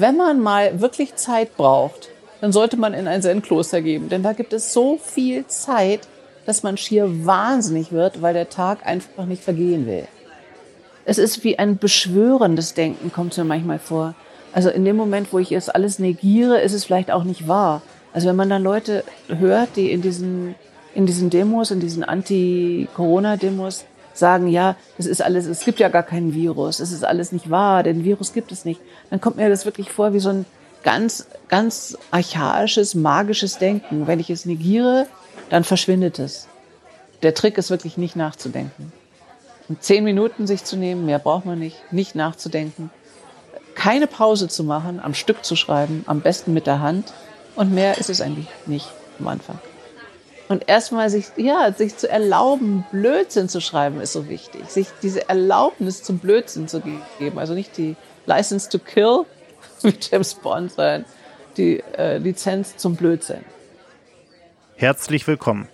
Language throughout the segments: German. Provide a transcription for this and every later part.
wenn man mal wirklich Zeit braucht, dann sollte man in ein Zen-Kloster geben. Denn da gibt es so viel Zeit, dass man schier wahnsinnig wird, weil der Tag einfach nicht vergehen will. Es ist wie ein beschwörendes Denken, kommt es mir manchmal vor. Also in dem Moment, wo ich es alles negiere, ist es vielleicht auch nicht wahr. Also wenn man dann Leute hört, die in diesen, in diesen Demos, in diesen Anti-Corona-Demos sagen, ja, es ist alles, es gibt ja gar keinen Virus, es ist alles nicht wahr, denn Virus gibt es nicht, dann kommt mir das wirklich vor wie so ein ganz, ganz archaisches, magisches Denken. Wenn ich es negiere, dann verschwindet es. Der Trick ist wirklich nicht nachzudenken. Und zehn Minuten sich zu nehmen, mehr braucht man nicht, nicht nachzudenken. Keine Pause zu machen, am Stück zu schreiben, am besten mit der Hand. Und mehr ist es eigentlich nicht am Anfang. Und erstmal sich, ja, sich zu erlauben, Blödsinn zu schreiben, ist so wichtig. Sich diese Erlaubnis zum Blödsinn zu geben. Also nicht die License to Kill, wie James Bond, sondern die äh, Lizenz zum Blödsinn. Herzlich willkommen.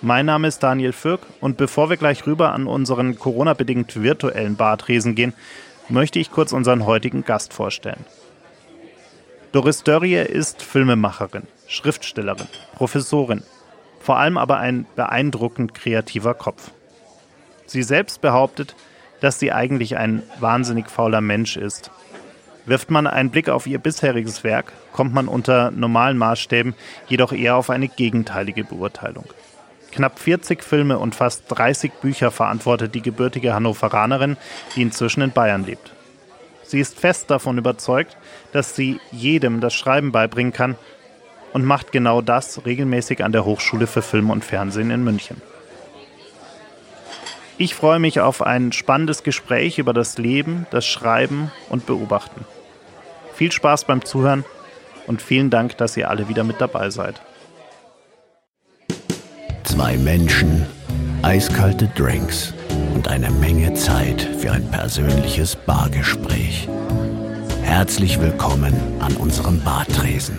Mein Name ist Daniel Fürk und bevor wir gleich rüber an unseren Corona-bedingt virtuellen Bartresen gehen, möchte ich kurz unseren heutigen Gast vorstellen. Doris Dörrie ist Filmemacherin, Schriftstellerin, Professorin, vor allem aber ein beeindruckend kreativer Kopf. Sie selbst behauptet, dass sie eigentlich ein wahnsinnig fauler Mensch ist. Wirft man einen Blick auf ihr bisheriges Werk, kommt man unter normalen Maßstäben jedoch eher auf eine gegenteilige Beurteilung. Knapp 40 Filme und fast 30 Bücher verantwortet die gebürtige Hannoveranerin, die inzwischen in Bayern lebt. Sie ist fest davon überzeugt, dass sie jedem das Schreiben beibringen kann und macht genau das regelmäßig an der Hochschule für Film und Fernsehen in München. Ich freue mich auf ein spannendes Gespräch über das Leben, das Schreiben und Beobachten. Viel Spaß beim Zuhören und vielen Dank, dass ihr alle wieder mit dabei seid. Zwei Menschen, eiskalte Drinks und eine Menge Zeit für ein persönliches Bargespräch. Herzlich willkommen an unserem Bartresen.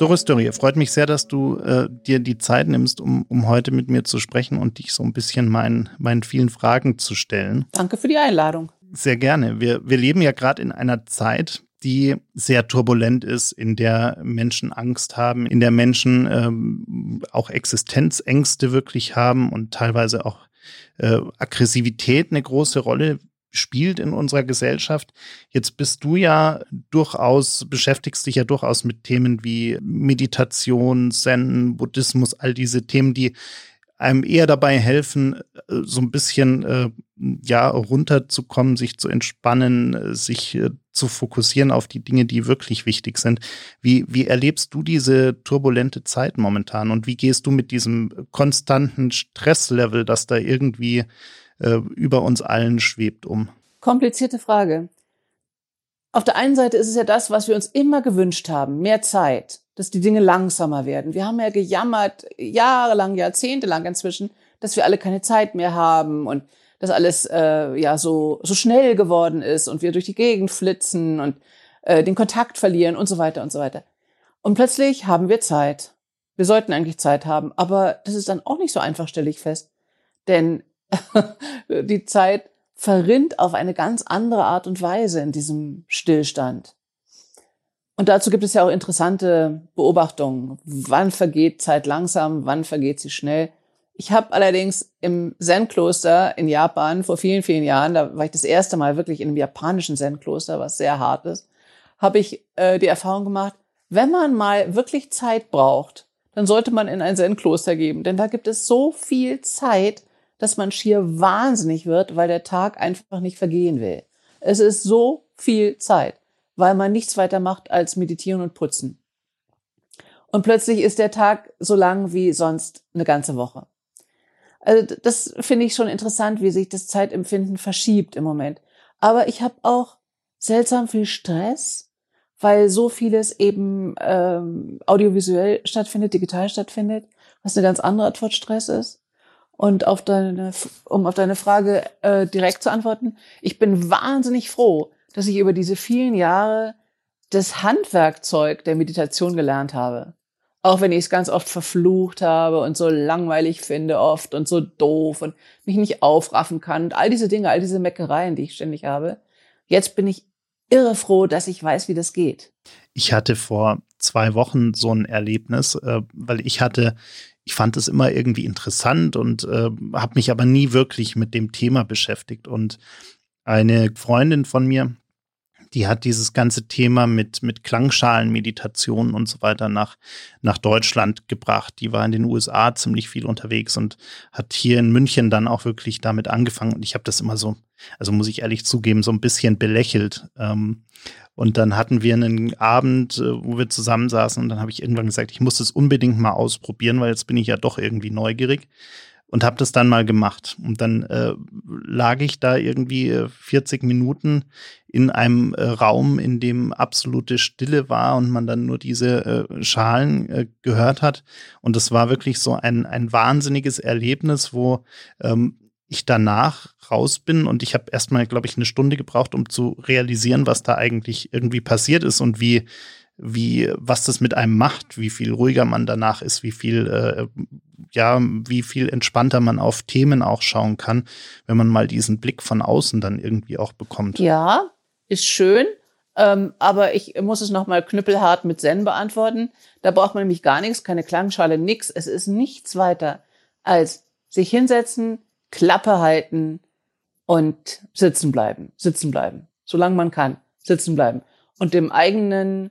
Doris Dörrie, freut mich sehr, dass du äh, dir die Zeit nimmst, um, um heute mit mir zu sprechen und dich so ein bisschen meinen, meinen vielen Fragen zu stellen. Danke für die Einladung. Sehr gerne. Wir, wir leben ja gerade in einer Zeit, die sehr turbulent ist, in der Menschen Angst haben, in der Menschen ähm, auch Existenzängste wirklich haben und teilweise auch äh, Aggressivität eine große Rolle spielt in unserer Gesellschaft. Jetzt bist du ja durchaus, beschäftigst dich ja durchaus mit Themen wie Meditation, Zen, Buddhismus, all diese Themen, die einem eher dabei helfen, äh, so ein bisschen äh, ja runterzukommen, sich zu entspannen, sich äh, zu fokussieren auf die Dinge, die wirklich wichtig sind. Wie, wie erlebst du diese turbulente Zeit momentan und wie gehst du mit diesem konstanten Stresslevel, das da irgendwie äh, über uns allen schwebt um? Komplizierte Frage. Auf der einen Seite ist es ja das, was wir uns immer gewünscht haben, mehr Zeit, dass die Dinge langsamer werden. Wir haben ja gejammert, jahrelang, jahrzehntelang inzwischen, dass wir alle keine Zeit mehr haben und dass alles äh, ja so so schnell geworden ist und wir durch die Gegend flitzen und äh, den Kontakt verlieren und so weiter und so weiter. Und plötzlich haben wir Zeit. Wir sollten eigentlich Zeit haben, aber das ist dann auch nicht so einfach, stelle ich fest. Denn die Zeit verrinnt auf eine ganz andere Art und Weise in diesem Stillstand. Und dazu gibt es ja auch interessante Beobachtungen. Wann vergeht Zeit langsam, wann vergeht sie schnell? Ich habe allerdings im Zen-Kloster in Japan vor vielen, vielen Jahren, da war ich das erste Mal wirklich in einem japanischen Zen-Kloster, was sehr hart ist, habe ich äh, die Erfahrung gemacht, wenn man mal wirklich Zeit braucht, dann sollte man in ein Zen-Kloster geben, denn da gibt es so viel Zeit, dass man schier wahnsinnig wird, weil der Tag einfach nicht vergehen will. Es ist so viel Zeit, weil man nichts weiter macht als meditieren und putzen. Und plötzlich ist der Tag so lang wie sonst eine ganze Woche. Also das finde ich schon interessant, wie sich das Zeitempfinden verschiebt im Moment. Aber ich habe auch seltsam viel Stress, weil so vieles eben ähm, audiovisuell stattfindet, digital stattfindet, was eine ganz andere Art von Stress ist. Und auf deine, um auf deine Frage äh, direkt zu antworten, ich bin wahnsinnig froh, dass ich über diese vielen Jahre das Handwerkzeug der Meditation gelernt habe. Auch wenn ich es ganz oft verflucht habe und so langweilig finde oft und so doof und mich nicht aufraffen kann und all diese Dinge, all diese Meckereien, die ich ständig habe. Jetzt bin ich irre froh, dass ich weiß, wie das geht. Ich hatte vor zwei Wochen so ein Erlebnis, äh, weil ich hatte ich fand es immer irgendwie interessant und äh, habe mich aber nie wirklich mit dem Thema beschäftigt. Und eine Freundin von mir, die hat dieses ganze Thema mit, mit Klangschalen, Meditationen und so weiter nach, nach Deutschland gebracht. Die war in den USA ziemlich viel unterwegs und hat hier in München dann auch wirklich damit angefangen. Und ich habe das immer so, also muss ich ehrlich zugeben, so ein bisschen belächelt. Ähm, und dann hatten wir einen Abend, äh, wo wir zusammensaßen und dann habe ich irgendwann gesagt, ich muss das unbedingt mal ausprobieren, weil jetzt bin ich ja doch irgendwie neugierig und habe das dann mal gemacht. Und dann äh, lag ich da irgendwie 40 äh, Minuten in einem äh, Raum, in dem absolute Stille war und man dann nur diese äh, Schalen äh, gehört hat. Und das war wirklich so ein, ein wahnsinniges Erlebnis, wo ähm, ich danach raus bin und ich habe erstmal, glaube ich, eine Stunde gebraucht, um zu realisieren, was da eigentlich irgendwie passiert ist und wie, wie, was das mit einem macht, wie viel ruhiger man danach ist, wie viel, äh, ja, wie viel entspannter man auf Themen auch schauen kann, wenn man mal diesen Blick von außen dann irgendwie auch bekommt. Ja, ist schön. Ähm, aber ich muss es nochmal knüppelhart mit Zen beantworten. Da braucht man nämlich gar nichts, keine Klangschale, nix. Es ist nichts weiter als sich hinsetzen, Klappe halten und sitzen bleiben, sitzen bleiben, solange man kann, sitzen bleiben und dem eigenen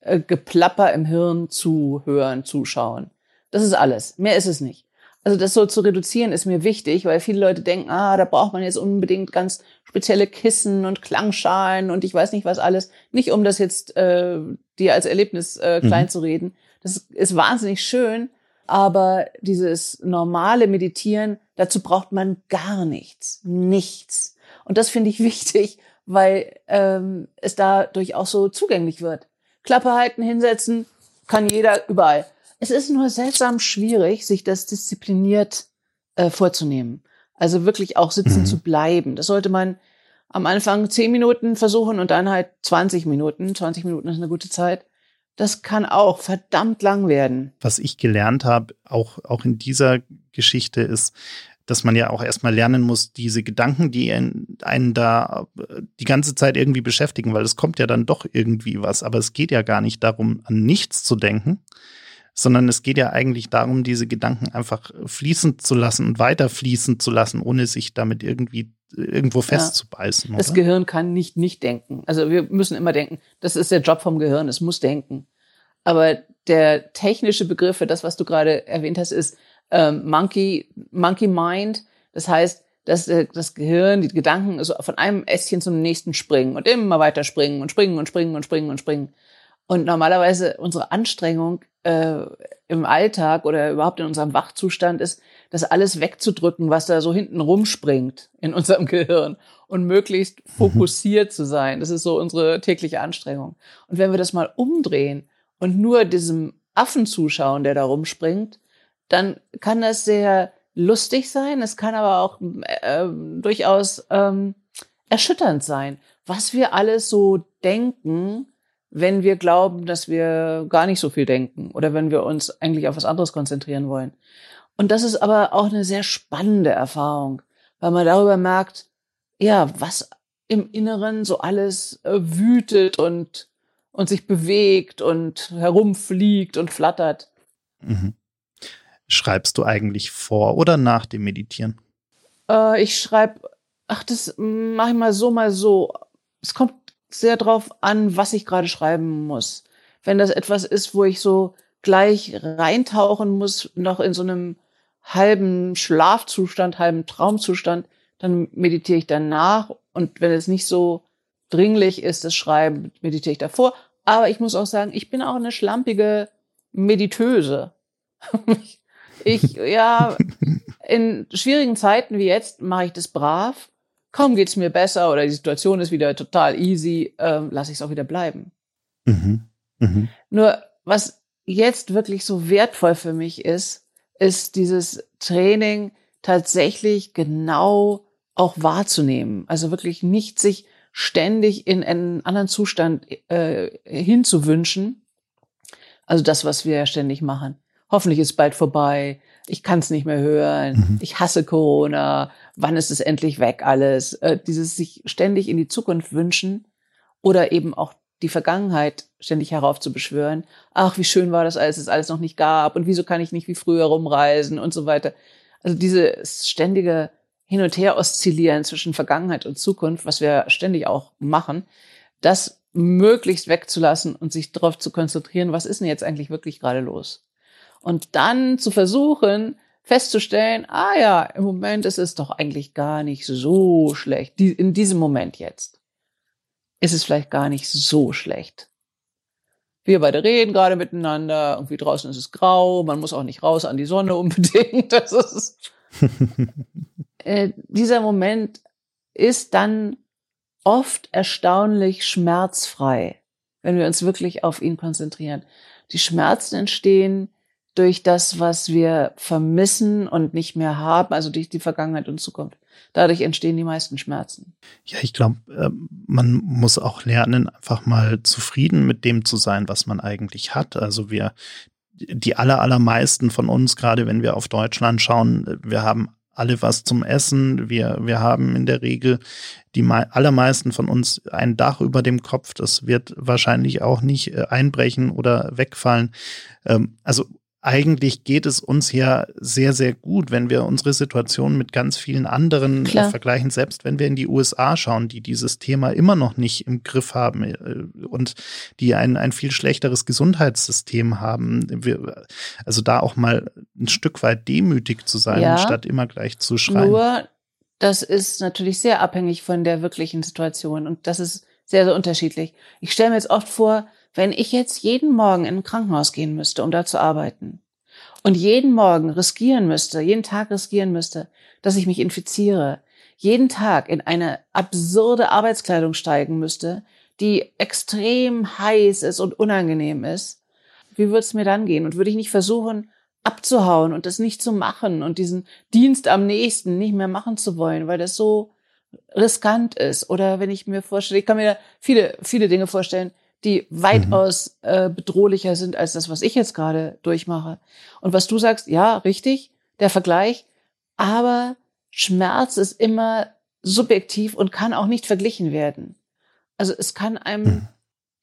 äh, Geplapper im Hirn zuhören, zuschauen. Das ist alles. Mehr ist es nicht. Also das so zu reduzieren ist mir wichtig, weil viele Leute denken, ah, da braucht man jetzt unbedingt ganz spezielle Kissen und Klangschalen und ich weiß nicht was alles. Nicht um das jetzt äh, dir als Erlebnis äh, klein mhm. zu reden. Das ist wahnsinnig schön, aber dieses normale Meditieren, dazu braucht man gar nichts. Nichts. Und das finde ich wichtig, weil ähm, es dadurch auch so zugänglich wird. Klappe halten, hinsetzen, kann jeder überall. Es ist nur seltsam schwierig, sich das diszipliniert äh, vorzunehmen. Also wirklich auch sitzen mhm. zu bleiben. Das sollte man am Anfang zehn Minuten versuchen und dann halt 20 Minuten. 20 Minuten ist eine gute Zeit das kann auch verdammt lang werden. Was ich gelernt habe, auch, auch in dieser Geschichte, ist, dass man ja auch erstmal lernen muss, diese Gedanken, die einen, da die ganze Zeit irgendwie beschäftigen, weil es kommt ja dann doch irgendwie was. Aber es geht ja gar nicht darum, an nichts zu denken, sondern es geht ja eigentlich darum, diese Gedanken einfach fließen zu lassen und weiter fließen zu lassen, ohne sich damit irgendwie irgendwo festzubeißen. Ja. Das Gehirn kann nicht nicht denken. Also wir müssen immer denken. Das ist der Job vom Gehirn. Es muss denken. Aber der technische Begriff für das, was du gerade erwähnt hast, ist ähm, Monkey Monkey Mind. Das heißt, dass äh, das Gehirn, die Gedanken also von einem Ästchen zum nächsten springen und immer weiter springen und springen und springen und springen und springen. Und normalerweise unsere Anstrengung äh, im Alltag oder überhaupt in unserem Wachzustand ist, das alles wegzudrücken, was da so hinten rumspringt in unserem Gehirn und möglichst mhm. fokussiert zu sein. Das ist so unsere tägliche Anstrengung. Und wenn wir das mal umdrehen und nur diesem Affen zuschauen, der da rumspringt, dann kann das sehr lustig sein. Es kann aber auch äh, durchaus ähm, erschütternd sein, was wir alles so denken, wenn wir glauben, dass wir gar nicht so viel denken oder wenn wir uns eigentlich auf was anderes konzentrieren wollen. Und das ist aber auch eine sehr spannende Erfahrung, weil man darüber merkt, ja, was im Inneren so alles äh, wütet und, und sich bewegt und herumfliegt und flattert. Mhm. Schreibst du eigentlich vor oder nach dem Meditieren? Äh, ich schreibe, ach, das mache ich mal so, mal so. Es kommt sehr drauf an, was ich gerade schreiben muss. Wenn das etwas ist, wo ich so gleich reintauchen muss, noch in so einem halben Schlafzustand, halben Traumzustand, dann meditiere ich danach. Und wenn es nicht so dringlich ist, das Schreiben, meditiere ich davor. Aber ich muss auch sagen, ich bin auch eine schlampige Meditöse. ich, ja, in schwierigen Zeiten wie jetzt mache ich das brav kaum geht's mir besser oder die Situation ist wieder total easy, ähm, lasse ich es auch wieder bleiben. Mhm. Mhm. Nur was jetzt wirklich so wertvoll für mich ist, ist dieses Training, tatsächlich genau auch wahrzunehmen. Also wirklich nicht sich ständig in einen anderen Zustand äh, hinzuwünschen. Also das, was wir ja ständig machen. Hoffentlich ist bald vorbei. Ich kann es nicht mehr hören. Mhm. Ich hasse Corona. Wann ist es endlich weg alles? Äh, dieses sich ständig in die Zukunft wünschen oder eben auch die Vergangenheit ständig heraufzubeschwören. Ach, wie schön war das, als es alles noch nicht gab und wieso kann ich nicht wie früher rumreisen und so weiter. Also dieses ständige Hin und Her oszillieren zwischen Vergangenheit und Zukunft, was wir ständig auch machen, das möglichst wegzulassen und sich darauf zu konzentrieren, was ist denn jetzt eigentlich wirklich gerade los? Und dann zu versuchen, festzustellen, ah ja, im Moment ist es doch eigentlich gar nicht so schlecht, in diesem Moment jetzt ist es vielleicht gar nicht so schlecht. Wir beide reden gerade miteinander, irgendwie draußen ist es grau, man muss auch nicht raus an die Sonne unbedingt. Das ist äh, dieser Moment ist dann oft erstaunlich schmerzfrei, wenn wir uns wirklich auf ihn konzentrieren. Die Schmerzen entstehen durch das, was wir vermissen und nicht mehr haben, also durch die Vergangenheit und Zukunft. Dadurch entstehen die meisten Schmerzen. Ja, ich glaube, ähm, man muss auch lernen, einfach mal zufrieden mit dem zu sein, was man eigentlich hat. Also wir, die aller, allermeisten von uns, gerade wenn wir auf Deutschland schauen, wir haben alle was zum Essen. Wir, wir haben in der Regel die allermeisten von uns ein Dach über dem Kopf. Das wird wahrscheinlich auch nicht äh, einbrechen oder wegfallen. Ähm, also eigentlich geht es uns ja sehr, sehr gut, wenn wir unsere Situation mit ganz vielen anderen Klar. vergleichen, selbst wenn wir in die USA schauen, die dieses Thema immer noch nicht im Griff haben äh, und die ein, ein viel schlechteres Gesundheitssystem haben. Wir, also da auch mal ein Stück weit demütig zu sein, ja, statt immer gleich zu schreien. Nur, das ist natürlich sehr abhängig von der wirklichen Situation und das ist sehr, sehr unterschiedlich. Ich stelle mir jetzt oft vor, wenn ich jetzt jeden Morgen in ein Krankenhaus gehen müsste, um da zu arbeiten und jeden Morgen riskieren müsste, jeden Tag riskieren müsste, dass ich mich infiziere, jeden Tag in eine absurde Arbeitskleidung steigen müsste, die extrem heiß ist und unangenehm ist, wie würde es mir dann gehen? Und würde ich nicht versuchen, abzuhauen und das nicht zu machen und diesen Dienst am nächsten nicht mehr machen zu wollen, weil das so riskant ist. Oder wenn ich mir vorstelle, ich kann mir viele, viele Dinge vorstellen, die weitaus mhm. äh, bedrohlicher sind als das, was ich jetzt gerade durchmache. Und was du sagst, ja, richtig, der Vergleich, aber Schmerz ist immer subjektiv und kann auch nicht verglichen werden. Also es kann einem mhm.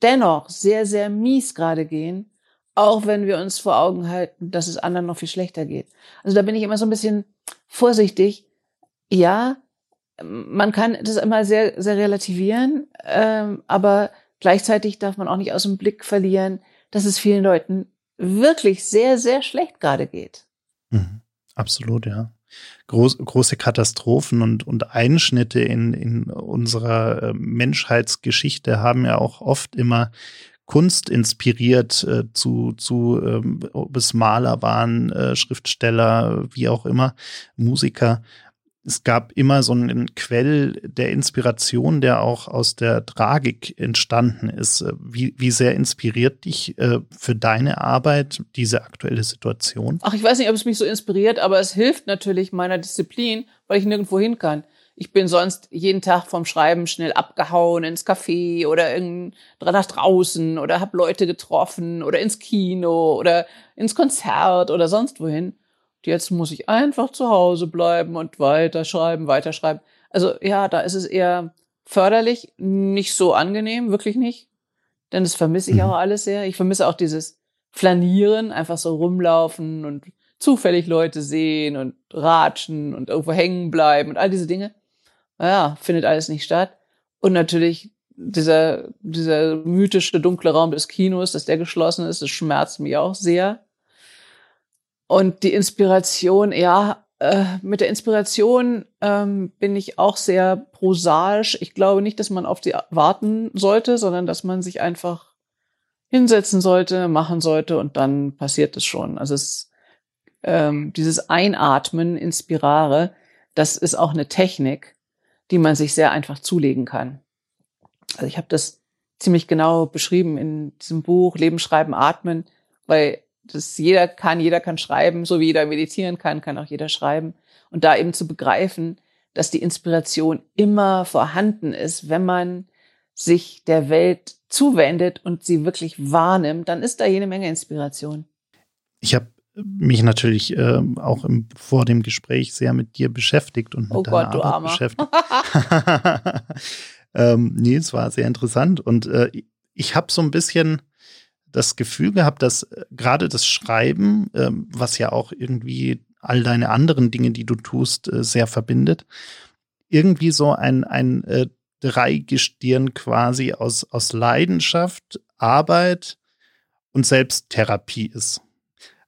dennoch sehr, sehr mies gerade gehen, auch wenn wir uns vor Augen halten, dass es anderen noch viel schlechter geht. Also da bin ich immer so ein bisschen vorsichtig. Ja, man kann das immer sehr, sehr relativieren, ähm, aber Gleichzeitig darf man auch nicht aus dem Blick verlieren, dass es vielen Leuten wirklich sehr, sehr schlecht gerade geht. Mhm. Absolut, ja. Groß, große Katastrophen und, und Einschnitte in, in unserer äh, Menschheitsgeschichte haben ja auch oft immer Kunst inspiriert äh, zu, zu ähm, ob es Maler waren, äh, Schriftsteller, wie auch immer, Musiker es gab immer so einen Quell der Inspiration, der auch aus der Tragik entstanden ist. Wie, wie sehr inspiriert dich äh, für deine Arbeit diese aktuelle Situation? Ach, ich weiß nicht, ob es mich so inspiriert, aber es hilft natürlich meiner Disziplin, weil ich nirgendwo hin kann. Ich bin sonst jeden Tag vom Schreiben schnell abgehauen ins Café oder nach draußen oder habe Leute getroffen oder ins Kino oder ins Konzert oder sonst wohin. Jetzt muss ich einfach zu Hause bleiben und weiterschreiben, weiterschreiben. Also ja, da ist es eher förderlich, nicht so angenehm, wirklich nicht. Denn das vermisse ich mhm. auch alles sehr. Ich vermisse auch dieses Flanieren, einfach so rumlaufen und zufällig Leute sehen und ratschen und irgendwo hängen bleiben und all diese Dinge. Naja, findet alles nicht statt. Und natürlich dieser, dieser mythische dunkle Raum des Kinos, dass der geschlossen ist, das schmerzt mich auch sehr. Und die Inspiration, ja, äh, mit der Inspiration ähm, bin ich auch sehr prosaisch. Ich glaube nicht, dass man auf sie warten sollte, sondern dass man sich einfach hinsetzen sollte, machen sollte und dann passiert es schon. Also es, ähm, dieses Einatmen, Inspirare, das ist auch eine Technik, die man sich sehr einfach zulegen kann. Also ich habe das ziemlich genau beschrieben in diesem Buch Leben, Schreiben, Atmen, weil das jeder kann, jeder kann schreiben, so wie jeder meditieren kann, kann auch jeder schreiben. Und da eben zu begreifen, dass die Inspiration immer vorhanden ist, wenn man sich der Welt zuwendet und sie wirklich wahrnimmt, dann ist da jede Menge Inspiration. Ich habe mich natürlich äh, auch im, vor dem Gespräch sehr mit dir beschäftigt und mit oh deiner Gott, Arbeit beschäftigt. ähm, nee, es war sehr interessant und äh, ich habe so ein bisschen das Gefühl gehabt, dass äh, gerade das Schreiben, äh, was ja auch irgendwie all deine anderen Dinge, die du tust, äh, sehr verbindet, irgendwie so ein, ein äh, Dreigestirn quasi aus, aus Leidenschaft, Arbeit und Selbsttherapie ist.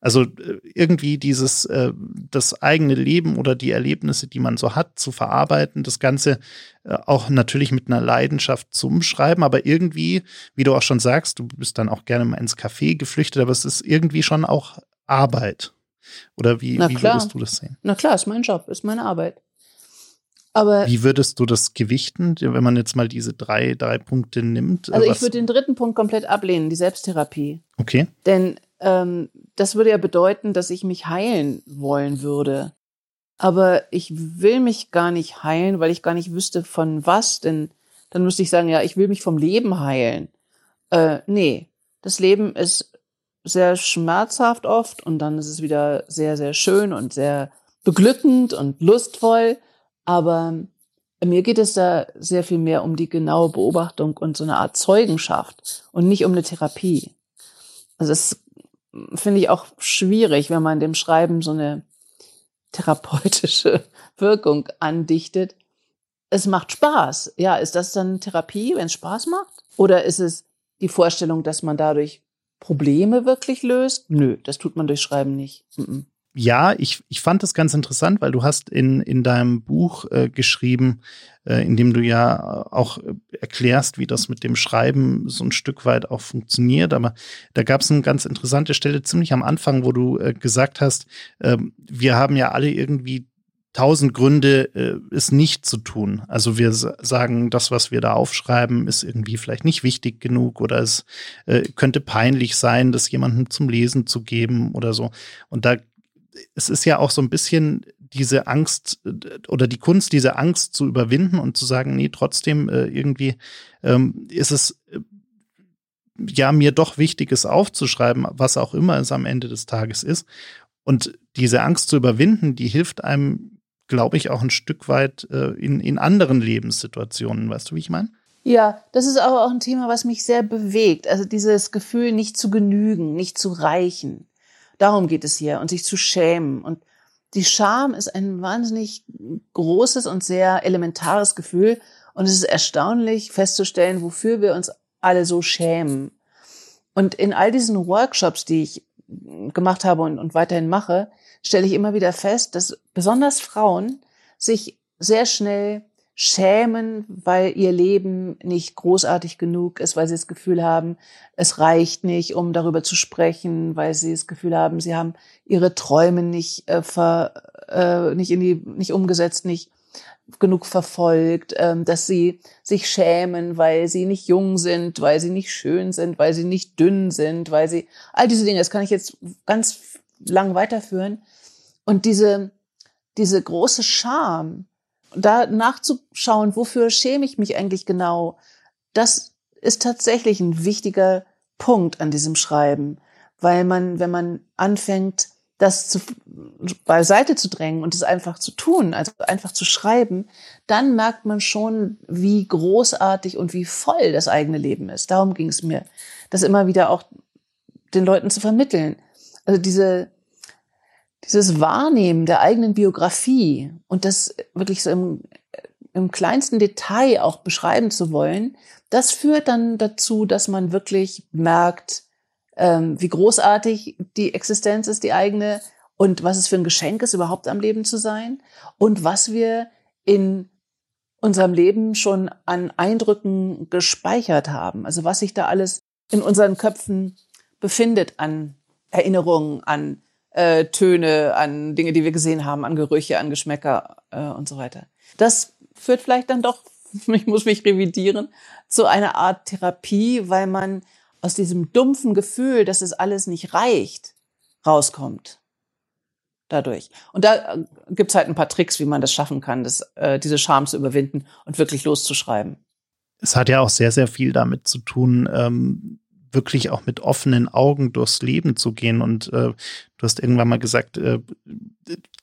Also äh, irgendwie dieses, äh, das eigene Leben oder die Erlebnisse, die man so hat, zu verarbeiten, das Ganze äh, auch natürlich mit einer Leidenschaft zum Schreiben, aber irgendwie, wie du auch schon sagst, du bist dann auch gerne mal ins Café geflüchtet, aber es ist irgendwie schon auch Arbeit. Oder wie, wie würdest du das sehen? Na klar, ist mein Job, ist meine Arbeit. Aber Wie würdest du das gewichten, wenn man jetzt mal diese drei, drei Punkte nimmt? Also ich würde den dritten Punkt komplett ablehnen, die Selbsttherapie. Okay. Denn ähm, das würde ja bedeuten, dass ich mich heilen wollen würde. Aber ich will mich gar nicht heilen, weil ich gar nicht wüsste von was, denn dann müsste ich sagen, ja, ich will mich vom Leben heilen. Äh, nee, das Leben ist sehr schmerzhaft oft und dann ist es wieder sehr, sehr schön und sehr beglückend und lustvoll. Aber mir geht es da sehr viel mehr um die genaue Beobachtung und so eine Art Zeugenschaft und nicht um eine Therapie. Also es finde ich auch schwierig, wenn man dem Schreiben so eine therapeutische Wirkung andichtet. Es macht Spaß. Ja, ist das dann Therapie, wenn es Spaß macht? Oder ist es die Vorstellung, dass man dadurch Probleme wirklich löst? Nö, das tut man durch Schreiben nicht. Mm -mm ja, ich, ich fand das ganz interessant, weil du hast in, in deinem Buch äh, geschrieben, äh, in dem du ja auch erklärst, wie das mit dem Schreiben so ein Stück weit auch funktioniert. Aber da gab es eine ganz interessante Stelle ziemlich am Anfang, wo du äh, gesagt hast, äh, wir haben ja alle irgendwie tausend Gründe, äh, es nicht zu tun. Also wir sagen, das, was wir da aufschreiben, ist irgendwie vielleicht nicht wichtig genug oder es äh, könnte peinlich sein, das jemandem zum Lesen zu geben oder so. Und da es ist ja auch so ein bisschen diese Angst oder die Kunst, diese Angst zu überwinden und zu sagen, nee, trotzdem äh, irgendwie ähm, ist es äh, ja mir doch wichtig, es aufzuschreiben, was auch immer es am Ende des Tages ist. Und diese Angst zu überwinden, die hilft einem, glaube ich, auch ein Stück weit äh, in, in anderen Lebenssituationen. Weißt du, wie ich meine? Ja, das ist aber auch ein Thema, was mich sehr bewegt. Also dieses Gefühl, nicht zu genügen, nicht zu reichen. Darum geht es hier und sich zu schämen. Und die Scham ist ein wahnsinnig großes und sehr elementares Gefühl. Und es ist erstaunlich festzustellen, wofür wir uns alle so schämen. Und in all diesen Workshops, die ich gemacht habe und, und weiterhin mache, stelle ich immer wieder fest, dass besonders Frauen sich sehr schnell schämen, weil ihr Leben nicht großartig genug ist, weil sie das Gefühl haben, es reicht nicht, um darüber zu sprechen, weil sie das Gefühl haben, sie haben ihre Träume nicht äh, ver, äh, nicht in die nicht umgesetzt, nicht genug verfolgt, ähm, dass sie sich schämen, weil sie nicht jung sind, weil sie nicht schön sind, weil sie nicht dünn sind, weil sie all diese Dinge, das kann ich jetzt ganz lang weiterführen. Und diese diese große Scham, da nachzuschauen, wofür schäme ich mich eigentlich genau, das ist tatsächlich ein wichtiger Punkt an diesem Schreiben, weil man, wenn man anfängt, das zu, beiseite zu drängen und es einfach zu tun, also einfach zu schreiben, dann merkt man schon, wie großartig und wie voll das eigene Leben ist. Darum ging es mir, das immer wieder auch den Leuten zu vermitteln. Also diese, dieses Wahrnehmen der eigenen Biografie und das wirklich so im, im kleinsten Detail auch beschreiben zu wollen, das führt dann dazu, dass man wirklich merkt, ähm, wie großartig die Existenz ist, die eigene, und was es für ein Geschenk ist, überhaupt am Leben zu sein und was wir in unserem Leben schon an Eindrücken gespeichert haben. Also was sich da alles in unseren Köpfen befindet an Erinnerungen, an äh, Töne, an Dinge, die wir gesehen haben, an Gerüche, an Geschmäcker äh, und so weiter. Das führt vielleicht dann doch, ich muss mich revidieren, zu einer Art Therapie, weil man aus diesem dumpfen Gefühl, dass es alles nicht reicht, rauskommt. dadurch. Und da äh, gibt's halt ein paar Tricks, wie man das schaffen kann, das, äh, diese Scham zu überwinden und wirklich loszuschreiben. Es hat ja auch sehr, sehr viel damit zu tun, ähm, wirklich auch mit offenen Augen durchs Leben zu gehen. Und äh, du hast irgendwann mal gesagt, äh,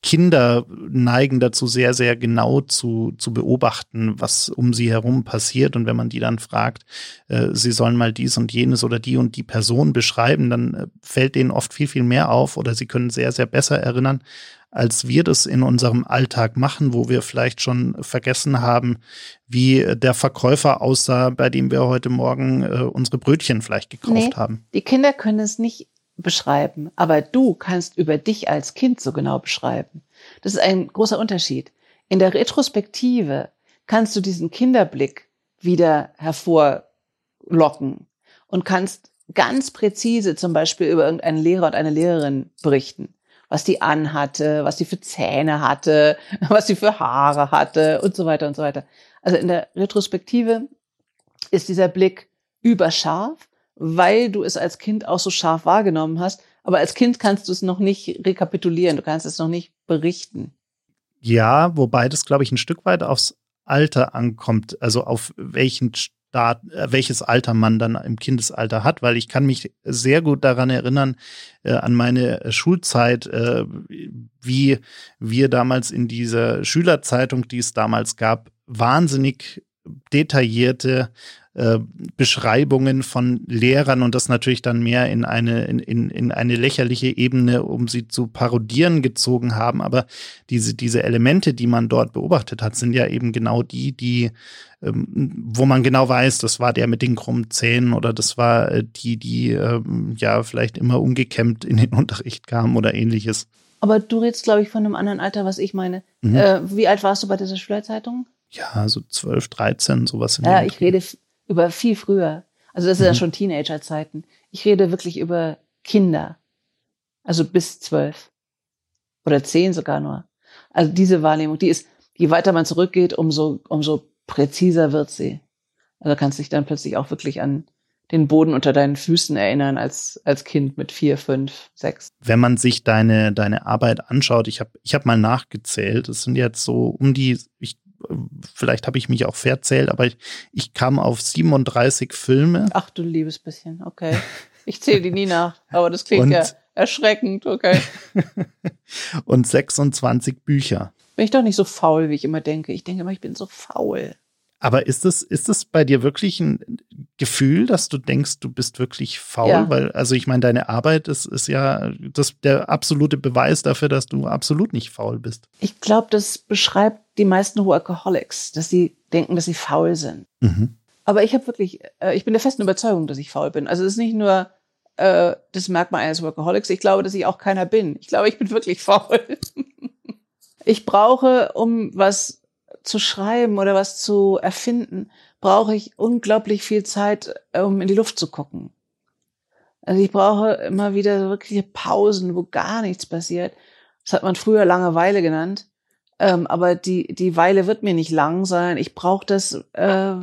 Kinder neigen dazu, sehr, sehr genau zu, zu beobachten, was um sie herum passiert. Und wenn man die dann fragt, äh, sie sollen mal dies und jenes oder die und die Person beschreiben, dann äh, fällt denen oft viel, viel mehr auf oder sie können sehr, sehr besser erinnern, als wir das in unserem Alltag machen, wo wir vielleicht schon vergessen haben, wie der Verkäufer aussah, bei dem wir heute Morgen äh, unsere Brötchen vielleicht gekauft nee, haben. Die Kinder können es nicht beschreiben, aber du kannst über dich als Kind so genau beschreiben. Das ist ein großer Unterschied. In der Retrospektive kannst du diesen Kinderblick wieder hervorlocken und kannst ganz präzise zum Beispiel über irgendeinen Lehrer und eine Lehrerin berichten was die anhatte, was sie für Zähne hatte, was sie für Haare hatte und so weiter und so weiter. Also in der Retrospektive ist dieser Blick überscharf, weil du es als Kind auch so scharf wahrgenommen hast. Aber als Kind kannst du es noch nicht rekapitulieren, du kannst es noch nicht berichten. Ja, wobei das, glaube ich, ein Stück weit aufs Alter ankommt, also auf welchen da, äh, welches Alter man dann im Kindesalter hat, weil ich kann mich sehr gut daran erinnern, äh, an meine äh, Schulzeit, äh, wie wir damals in dieser Schülerzeitung, die es damals gab, wahnsinnig detaillierte äh, Beschreibungen von Lehrern und das natürlich dann mehr in eine, in, in, in eine lächerliche Ebene, um sie zu parodieren, gezogen haben. Aber diese, diese Elemente, die man dort beobachtet hat, sind ja eben genau die, die, ähm, wo man genau weiß, das war der mit den krummen Zähnen oder das war äh, die, die ähm, ja vielleicht immer umgekämmt in den Unterricht kam oder ähnliches. Aber du redest, glaube ich, von einem anderen Alter, was ich meine. Mhm. Äh, wie alt warst du bei dieser Schülerzeitung? Ja, so 12, 13, sowas. In ja, ich rede über viel früher. Also das sind mhm. ja schon Teenagerzeiten. Ich rede wirklich über Kinder. Also bis zwölf. Oder zehn sogar nur. Also diese Wahrnehmung, die ist, je weiter man zurückgeht, umso, umso präziser wird sie. Also kannst dich dann plötzlich auch wirklich an den Boden unter deinen Füßen erinnern als, als Kind mit vier, fünf, sechs. Wenn man sich deine, deine Arbeit anschaut, ich habe ich hab mal nachgezählt, es sind jetzt so um die, ich vielleicht habe ich mich auch verzählt, aber ich, ich kam auf 37 Filme. Ach du liebes bisschen, okay. Ich zähle die nie nach, aber das klingt und, ja erschreckend, okay. und 26 Bücher. Bin ich doch nicht so faul, wie ich immer denke. Ich denke immer, ich bin so faul. Aber ist es, ist es bei dir wirklich ein Gefühl, dass du denkst, du bist wirklich faul? Ja. Weil, also ich meine, deine Arbeit ist, ist ja das, der absolute Beweis dafür, dass du absolut nicht faul bist. Ich glaube, das beschreibt die meisten Workaholics, dass sie denken, dass sie faul sind. Mhm. Aber ich habe wirklich, äh, ich bin der festen Überzeugung, dass ich faul bin. Also es ist nicht nur äh, das Merkmal eines Workaholics. Ich glaube, dass ich auch keiner bin. Ich glaube, ich bin wirklich faul. ich brauche, um was zu schreiben oder was zu erfinden, brauche ich unglaublich viel Zeit, um in die Luft zu gucken. Also ich brauche immer wieder wirkliche Pausen, wo gar nichts passiert. Das hat man früher Langeweile genannt. Ähm, aber die, die Weile wird mir nicht lang sein. Ich brauche das, äh,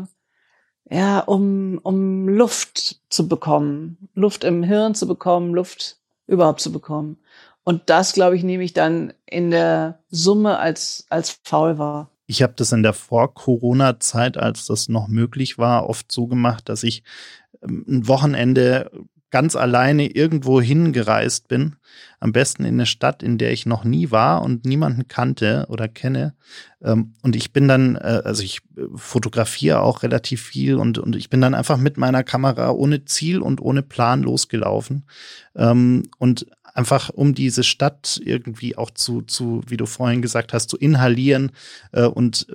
ja, um, um Luft zu bekommen, Luft im Hirn zu bekommen, Luft überhaupt zu bekommen. Und das, glaube ich, nehme ich dann in der Summe als, als faul wahr. Ich habe das in der Vor-Corona-Zeit, als das noch möglich war, oft so gemacht, dass ich ähm, ein Wochenende ganz alleine irgendwo hingereist bin. Am besten in eine Stadt, in der ich noch nie war und niemanden kannte oder kenne. Ähm, und ich bin dann, äh, also ich äh, fotografiere auch relativ viel und, und ich bin dann einfach mit meiner Kamera ohne Ziel und ohne Plan losgelaufen. Ähm, und einfach um diese Stadt irgendwie auch zu, zu, wie du vorhin gesagt hast, zu inhalieren äh, und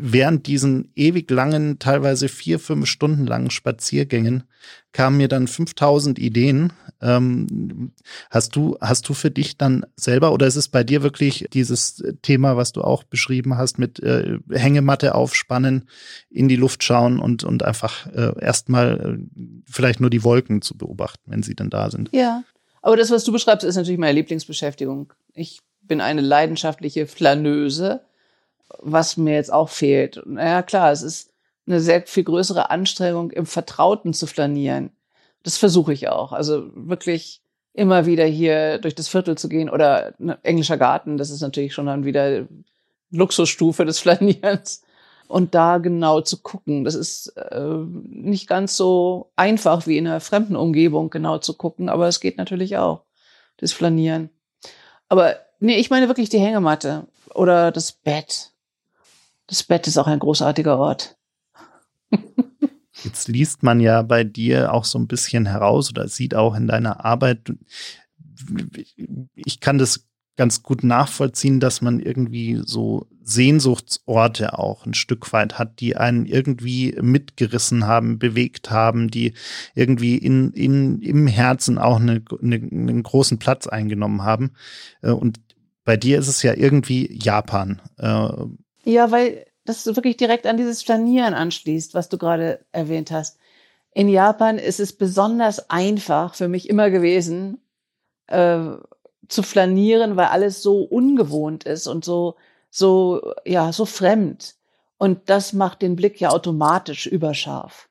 während diesen ewig langen, teilweise vier, fünf Stunden langen Spaziergängen kamen mir dann 5000 Ideen. Ähm, hast du, hast du für dich dann selber oder ist es bei dir wirklich dieses Thema, was du auch beschrieben hast, mit äh, Hängematte aufspannen, in die Luft schauen und, und einfach äh, erstmal äh, vielleicht nur die Wolken zu beobachten, wenn sie denn da sind? Ja, aber das, was du beschreibst, ist natürlich meine Lieblingsbeschäftigung. Ich bin eine leidenschaftliche Flaneuse, was mir jetzt auch fehlt. Naja, klar, es ist eine sehr viel größere Anstrengung, im Vertrauten zu flanieren. Das versuche ich auch. Also wirklich immer wieder hier durch das Viertel zu gehen oder ein englischer Garten, das ist natürlich schon dann wieder Luxusstufe des Flanierens. Und da genau zu gucken, das ist äh, nicht ganz so einfach wie in einer fremden Umgebung genau zu gucken, aber es geht natürlich auch, das Flanieren. Aber nee, ich meine wirklich die Hängematte oder das Bett. Das Bett ist auch ein großartiger Ort. Jetzt liest man ja bei dir auch so ein bisschen heraus oder sieht auch in deiner Arbeit, ich kann das ganz gut nachvollziehen, dass man irgendwie so Sehnsuchtsorte auch ein Stück weit hat, die einen irgendwie mitgerissen haben, bewegt haben, die irgendwie in, in, im Herzen auch eine, eine, einen großen Platz eingenommen haben. Äh, und bei dir ist es ja irgendwie Japan. Ja, weil das wirklich direkt an dieses Flanieren anschließt, was du gerade erwähnt hast. In Japan ist es besonders einfach für mich immer gewesen, äh, zu flanieren, weil alles so ungewohnt ist und so, so, ja, so fremd. Und das macht den Blick ja automatisch überscharf.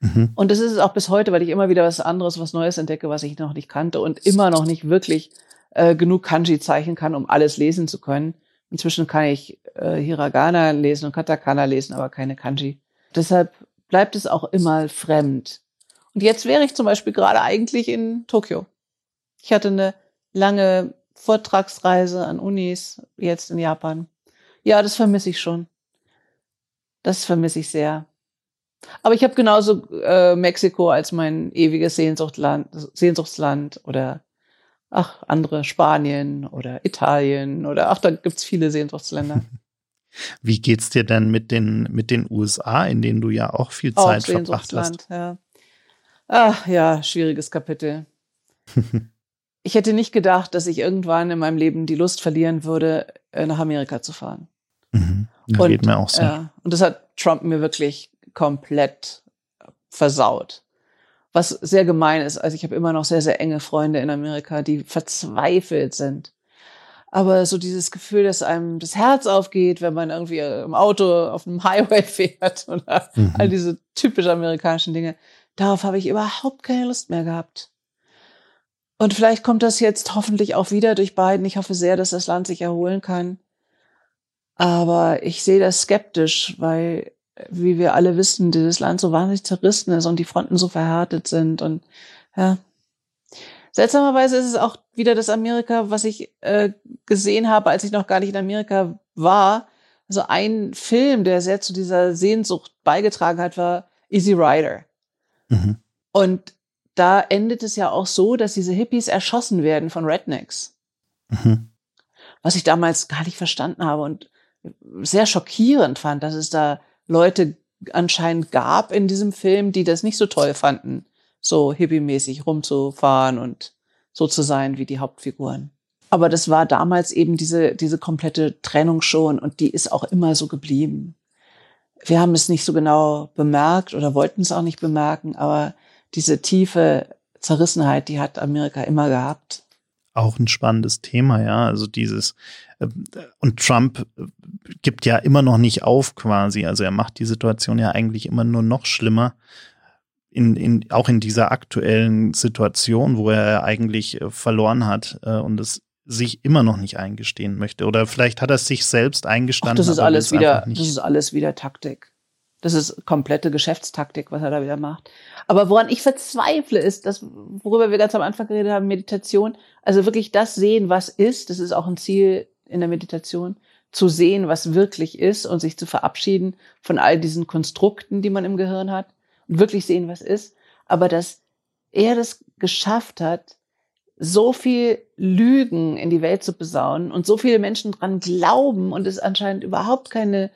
Mhm. Und das ist es auch bis heute, weil ich immer wieder was anderes, was Neues entdecke, was ich noch nicht kannte und immer noch nicht wirklich äh, genug Kanji zeichnen kann, um alles lesen zu können. Inzwischen kann ich äh, Hiragana lesen und Katakana lesen, aber keine Kanji. Deshalb bleibt es auch immer fremd. Und jetzt wäre ich zum Beispiel gerade eigentlich in Tokio. Ich hatte eine lange Vortragsreise an Unis jetzt in Japan. Ja, das vermisse ich schon. Das vermisse ich sehr. Aber ich habe genauso äh, Mexiko als mein ewiges Sehnsuchtland, Sehnsuchtsland oder ach, andere Spanien oder Italien oder ach, da gibt's viele Sehnsuchtsländer. Wie geht's dir denn mit den, mit den USA, in denen du ja auch viel Zeit auch verbracht hast? Ja. Ach ja, schwieriges Kapitel. ich hätte nicht gedacht, dass ich irgendwann in meinem Leben die Lust verlieren würde, äh, nach Amerika zu fahren. Mhm. Das und, geht mir auch so. Ja, und das hat Trump mir wirklich komplett versaut was sehr gemein ist. Also ich habe immer noch sehr, sehr enge Freunde in Amerika, die verzweifelt sind. Aber so dieses Gefühl, dass einem das Herz aufgeht, wenn man irgendwie im Auto auf einem Highway fährt oder mhm. all diese typisch amerikanischen Dinge, darauf habe ich überhaupt keine Lust mehr gehabt. Und vielleicht kommt das jetzt hoffentlich auch wieder durch Biden. Ich hoffe sehr, dass das Land sich erholen kann. Aber ich sehe das skeptisch, weil wie wir alle wissen, dieses Land so wahnsinnig zerrissen ist und die Fronten so verhärtet sind und ja. Seltsamerweise ist es auch wieder das Amerika, was ich äh, gesehen habe, als ich noch gar nicht in Amerika war. Also ein Film, der sehr zu dieser Sehnsucht beigetragen hat, war Easy Rider. Mhm. Und da endet es ja auch so, dass diese Hippies erschossen werden von Rednecks. Mhm. Was ich damals gar nicht verstanden habe und sehr schockierend fand, dass es da Leute anscheinend gab in diesem Film, die das nicht so toll fanden, so hippie-mäßig rumzufahren und so zu sein wie die Hauptfiguren. Aber das war damals eben diese, diese komplette Trennung schon und die ist auch immer so geblieben. Wir haben es nicht so genau bemerkt oder wollten es auch nicht bemerken, aber diese tiefe Zerrissenheit, die hat Amerika immer gehabt. Auch ein spannendes Thema, ja. Also dieses, und Trump gibt ja immer noch nicht auf quasi. Also er macht die Situation ja eigentlich immer nur noch schlimmer. In, in, auch in dieser aktuellen Situation, wo er eigentlich äh, verloren hat äh, und es sich immer noch nicht eingestehen möchte. Oder vielleicht hat er sich selbst eingestanden. Ach, das ist alles wieder, das ist alles wieder Taktik. Das ist komplette Geschäftstaktik, was er da wieder macht. Aber woran ich verzweifle, ist das, worüber wir ganz am Anfang geredet haben, Meditation. Also wirklich das sehen, was ist. Das ist auch ein Ziel in der Meditation, zu sehen, was wirklich ist und sich zu verabschieden von all diesen Konstrukten, die man im Gehirn hat und wirklich sehen, was ist. Aber dass er das geschafft hat, so viel Lügen in die Welt zu besaunen und so viele Menschen dran glauben und es anscheinend überhaupt keine,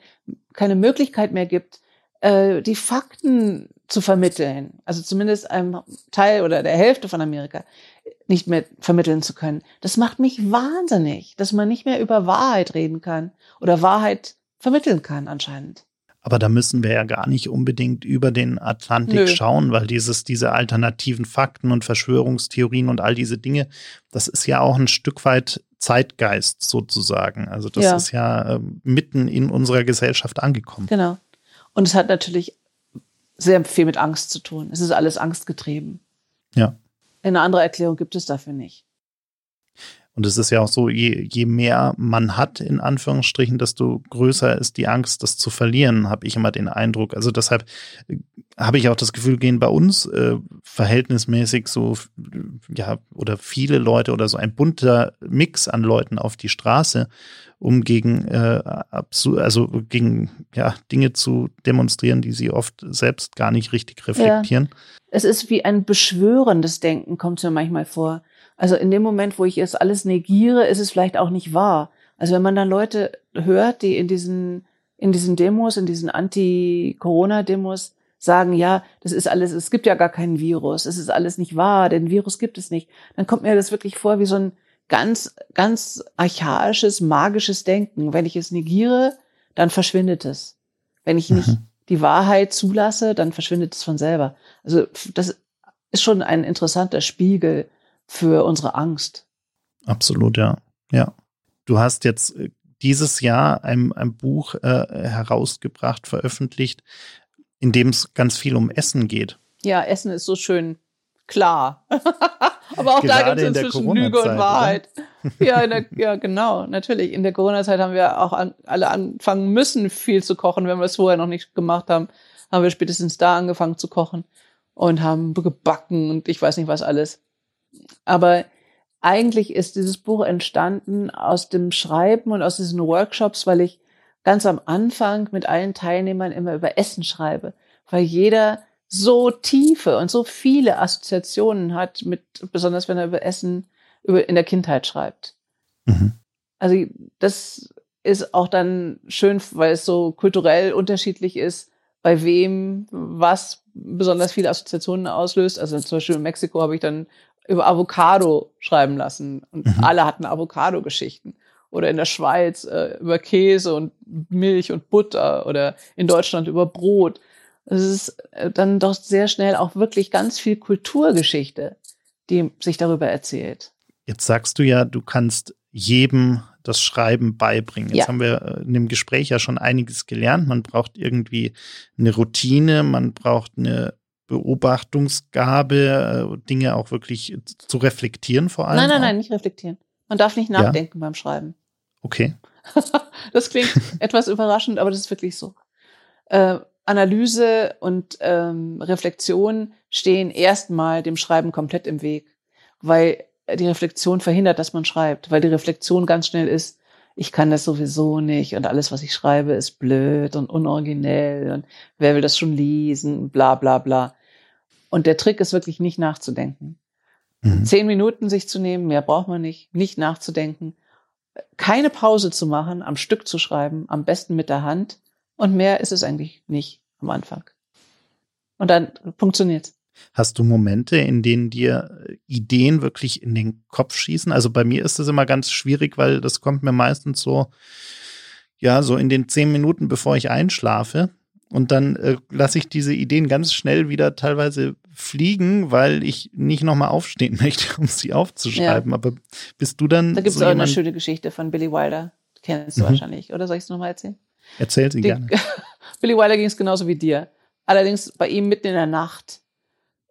keine Möglichkeit mehr gibt, äh, die Fakten zu vermitteln, also zumindest einem Teil oder der Hälfte von Amerika nicht mehr vermitteln zu können. Das macht mich wahnsinnig, dass man nicht mehr über Wahrheit reden kann oder Wahrheit vermitteln kann anscheinend. Aber da müssen wir ja gar nicht unbedingt über den Atlantik Nö. schauen, weil dieses, diese alternativen Fakten und Verschwörungstheorien und all diese Dinge, das ist ja auch ein Stück weit Zeitgeist sozusagen. Also das ja. ist ja äh, mitten in unserer Gesellschaft angekommen. Genau. Und es hat natürlich sehr viel mit Angst zu tun. Es ist alles angstgetrieben. Ja. Eine andere Erklärung gibt es dafür nicht. Und es ist ja auch so, je, je mehr man hat, in Anführungsstrichen, desto größer ist die Angst, das zu verlieren, habe ich immer den Eindruck. Also deshalb äh, habe ich auch das Gefühl, gehen bei uns äh, verhältnismäßig so, ja, oder viele Leute oder so ein bunter Mix an Leuten auf die Straße, um gegen, äh, also gegen ja, Dinge zu demonstrieren, die sie oft selbst gar nicht richtig reflektieren. Ja. Es ist wie ein beschwörendes Denken, kommt es mir manchmal vor. Also in dem Moment, wo ich es alles negiere, ist es vielleicht auch nicht wahr. Also wenn man dann Leute hört, die in diesen, in diesen Demos, in diesen Anti-Corona-Demos sagen, ja, das ist alles, es gibt ja gar keinen Virus, es ist alles nicht wahr, denn Virus gibt es nicht, dann kommt mir das wirklich vor wie so ein ganz, ganz archaisches, magisches Denken. Wenn ich es negiere, dann verschwindet es. Wenn ich nicht mhm. die Wahrheit zulasse, dann verschwindet es von selber. Also das ist schon ein interessanter Spiegel für unsere Angst. Absolut, ja. Ja. Du hast jetzt äh, dieses Jahr ein, ein Buch äh, herausgebracht, veröffentlicht, in dem es ganz viel um Essen geht. Ja, Essen ist so schön klar. Aber auch Gerade da gibt es inzwischen Lüge und Wahrheit. ja, der, ja, genau, natürlich. In der Corona-Zeit haben wir auch an, alle anfangen müssen, viel zu kochen. Wenn wir es vorher noch nicht gemacht haben, haben wir spätestens da angefangen zu kochen und haben gebacken und ich weiß nicht was alles. Aber eigentlich ist dieses Buch entstanden aus dem Schreiben und aus diesen Workshops, weil ich ganz am Anfang mit allen Teilnehmern immer über Essen schreibe, weil jeder so tiefe und so viele Assoziationen hat mit, besonders wenn er über Essen über, in der Kindheit schreibt. Mhm. Also das ist auch dann schön, weil es so kulturell unterschiedlich ist, bei wem was besonders viele Assoziationen auslöst. Also zum Beispiel in Mexiko habe ich dann über Avocado schreiben lassen und mhm. alle hatten Avocado-Geschichten. Oder in der Schweiz äh, über Käse und Milch und Butter oder in Deutschland über Brot. Es ist äh, dann doch sehr schnell auch wirklich ganz viel Kulturgeschichte, die sich darüber erzählt. Jetzt sagst du ja, du kannst jedem das Schreiben beibringen. Jetzt ja. haben wir äh, in dem Gespräch ja schon einiges gelernt. Man braucht irgendwie eine Routine, man braucht eine Beobachtungsgabe, äh, Dinge auch wirklich zu reflektieren vor allem? Nein, nein, nein, nicht reflektieren. Man darf nicht nachdenken ja? beim Schreiben. Okay. das klingt etwas überraschend, aber das ist wirklich so. Äh, Analyse und ähm, Reflexion stehen erstmal dem Schreiben komplett im Weg, weil die Reflexion verhindert, dass man schreibt, weil die Reflexion ganz schnell ist, ich kann das sowieso nicht und alles, was ich schreibe, ist blöd und unoriginell und wer will das schon lesen, bla bla bla. Und der Trick ist wirklich nicht nachzudenken. Mhm. Zehn Minuten sich zu nehmen, mehr braucht man nicht, nicht nachzudenken, keine Pause zu machen, am Stück zu schreiben, am besten mit der Hand und mehr ist es eigentlich nicht am Anfang. Und dann funktioniert's. Hast du Momente, in denen dir Ideen wirklich in den Kopf schießen? Also bei mir ist das immer ganz schwierig, weil das kommt mir meistens so, ja, so in den zehn Minuten, bevor ich einschlafe. Und dann äh, lasse ich diese Ideen ganz schnell wieder teilweise fliegen, weil ich nicht nochmal aufstehen möchte, um sie aufzuschreiben. Ja. Aber bist du dann. Da gibt es so auch eine schöne Geschichte von Billy Wilder. Kennst du mhm. wahrscheinlich. Oder soll ich es nochmal erzählen? Erzähl sie Die, gerne. Billy Wilder ging es genauso wie dir. Allerdings bei ihm mitten in der Nacht.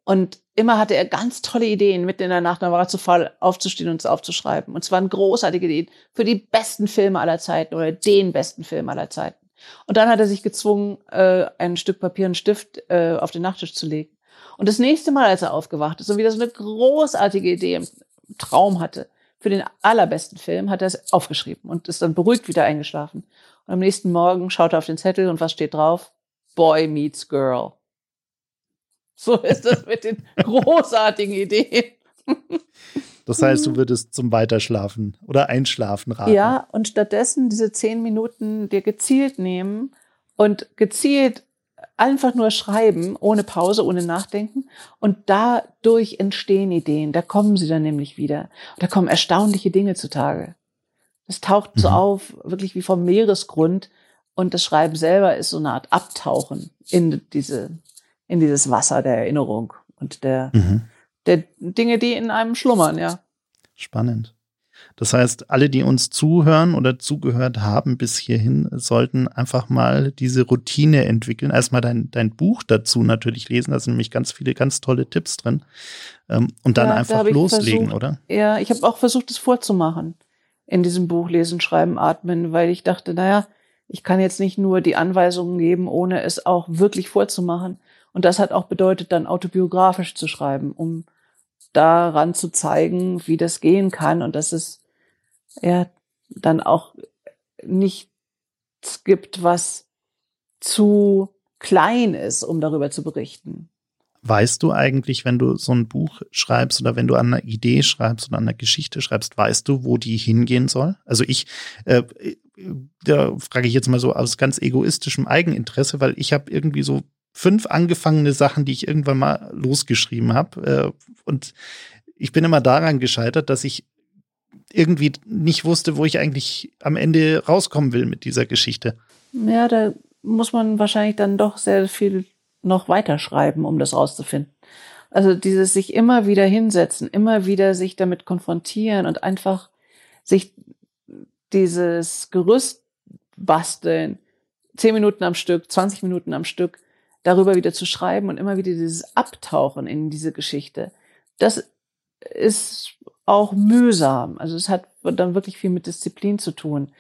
Und immer hatte er ganz tolle Ideen mitten in der Nacht, dann war er zu faul aufzustehen und es aufzuschreiben. Und es waren großartige Ideen für die besten Filme aller Zeiten oder den besten Film aller Zeiten. Und dann hat er sich gezwungen, äh, ein Stück Papier und Stift äh, auf den Nachttisch zu legen. Und das nächste Mal, als er aufgewacht ist und wieder so eine großartige Idee im Traum hatte, für den allerbesten Film, hat er es aufgeschrieben und ist dann beruhigt wieder eingeschlafen. Und am nächsten Morgen schaut er auf den Zettel und was steht drauf? Boy meets Girl. So ist das mit den großartigen Ideen. Das heißt, du würdest zum Weiterschlafen oder Einschlafen raten. Ja, und stattdessen diese zehn Minuten dir gezielt nehmen und gezielt einfach nur schreiben, ohne Pause, ohne Nachdenken. Und dadurch entstehen Ideen. Da kommen sie dann nämlich wieder. Da kommen erstaunliche Dinge zutage. Das taucht so mhm. auf, wirklich wie vom Meeresgrund. Und das Schreiben selber ist so eine Art Abtauchen in diese in dieses Wasser der Erinnerung und der, mhm. der Dinge, die in einem schlummern, ja. Spannend. Das heißt, alle, die uns zuhören oder zugehört haben bis hierhin, sollten einfach mal diese Routine entwickeln. Erstmal dein, dein Buch dazu natürlich lesen. Da sind nämlich ganz viele ganz tolle Tipps drin. Ähm, und dann ja, einfach da loslegen, versucht, oder? Ja, ich habe auch versucht, es vorzumachen in diesem Buch Lesen, Schreiben, Atmen, weil ich dachte, naja, ich kann jetzt nicht nur die Anweisungen geben, ohne es auch wirklich vorzumachen. Und das hat auch bedeutet, dann autobiografisch zu schreiben, um daran zu zeigen, wie das gehen kann und dass es ja dann auch nichts gibt, was zu klein ist, um darüber zu berichten. Weißt du eigentlich, wenn du so ein Buch schreibst oder wenn du an einer Idee schreibst oder an einer Geschichte schreibst, weißt du, wo die hingehen soll? Also ich, äh, da frage ich jetzt mal so aus ganz egoistischem Eigeninteresse, weil ich habe irgendwie so fünf angefangene Sachen, die ich irgendwann mal losgeschrieben habe. Äh, und ich bin immer daran gescheitert, dass ich irgendwie nicht wusste, wo ich eigentlich am Ende rauskommen will mit dieser Geschichte. Ja, da muss man wahrscheinlich dann doch sehr viel noch weiterschreiben, um das rauszufinden. Also dieses sich immer wieder hinsetzen, immer wieder sich damit konfrontieren und einfach sich dieses Gerüst basteln, zehn Minuten am Stück, 20 Minuten am Stück, darüber wieder zu schreiben und immer wieder dieses Abtauchen in diese Geschichte. Das ist auch mühsam. Also es hat dann wirklich viel mit Disziplin zu tun.